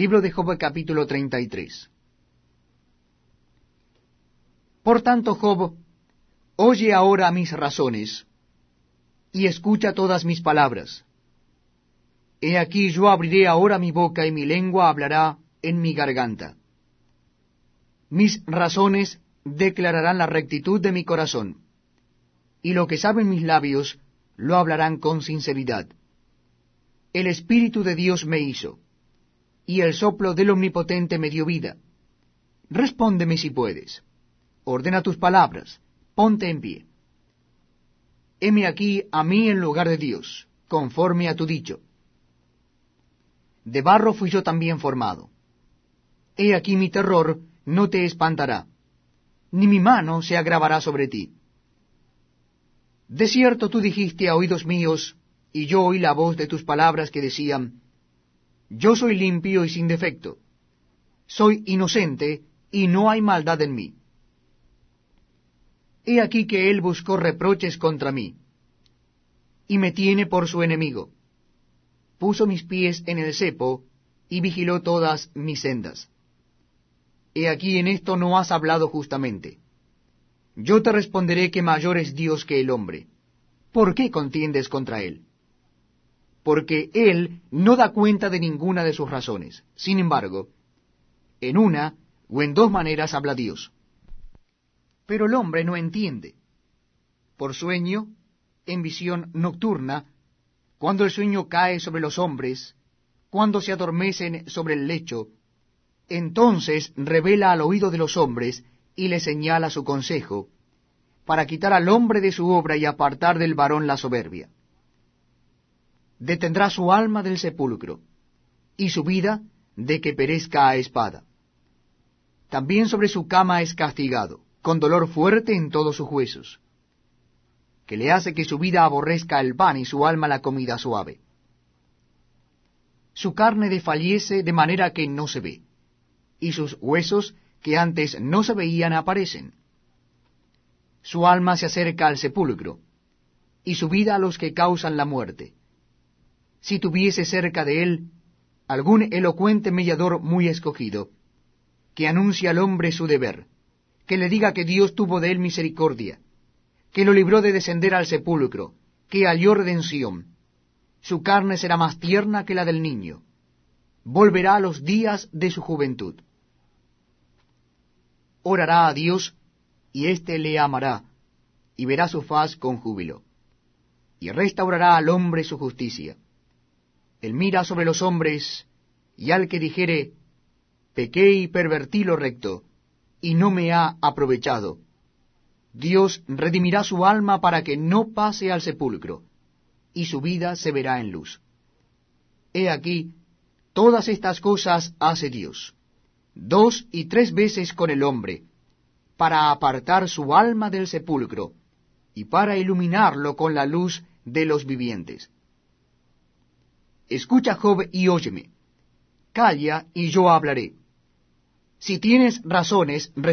Libro de Job capítulo 33. Por tanto, Job, oye ahora mis razones, y escucha todas mis palabras. He aquí yo abriré ahora mi boca y mi lengua hablará en mi garganta. Mis razones declararán la rectitud de mi corazón, y lo que saben mis labios lo hablarán con sinceridad. El Espíritu de Dios me hizo y el soplo del Omnipotente me dio vida. Respóndeme si puedes. Ordena tus palabras. Ponte en pie. Heme aquí a mí en lugar de Dios, conforme a tu dicho. De barro fui yo también formado. He aquí mi terror no te espantará, ni mi mano se agravará sobre ti. De cierto tú dijiste a oídos míos, y yo oí la voz de tus palabras que decían, yo soy limpio y sin defecto. Soy inocente y no hay maldad en mí. He aquí que él buscó reproches contra mí, y me tiene por su enemigo. Puso mis pies en el cepo, y vigiló todas mis sendas. He aquí en esto no has hablado justamente. Yo te responderé que mayor es Dios que el hombre. ¿Por qué contiendes contra él? Porque él no da cuenta de ninguna de sus razones. Sin embargo, en una o en dos maneras habla Dios. Pero el hombre no entiende. Por sueño, en visión nocturna, cuando el sueño cae sobre los hombres, cuando se adormecen sobre el lecho, entonces revela al oído de los hombres y le señala su consejo, para quitar al hombre de su obra y apartar del varón la soberbia detendrá su alma del sepulcro, y su vida de que perezca a espada. También sobre su cama es castigado, con dolor fuerte en todos sus huesos, que le hace que su vida aborrezca el pan y su alma la comida suave. Su carne desfallece de manera que no se ve, y sus huesos que antes no se veían aparecen. Su alma se acerca al sepulcro, y su vida a los que causan la muerte si tuviese cerca de él algún elocuente mediador muy escogido, que anuncie al hombre su deber, que le diga que Dios tuvo de él misericordia, que lo libró de descender al sepulcro, que halló redención. Su carne será más tierna que la del niño. Volverá a los días de su juventud. Orará a Dios, y éste le amará, y verá su faz con júbilo. Y restaurará al hombre su justicia él mira sobre los hombres, y al que dijere, pequé y pervertí lo recto, y no me ha aprovechado. Dios redimirá su alma para que no pase al sepulcro, y su vida se verá en luz. He aquí, todas estas cosas hace Dios, dos y tres veces con el hombre, para apartar su alma del sepulcro, y para iluminarlo con la luz de los vivientes. Escucha, Job, y óyeme. Calla, y yo hablaré. Si tienes razones,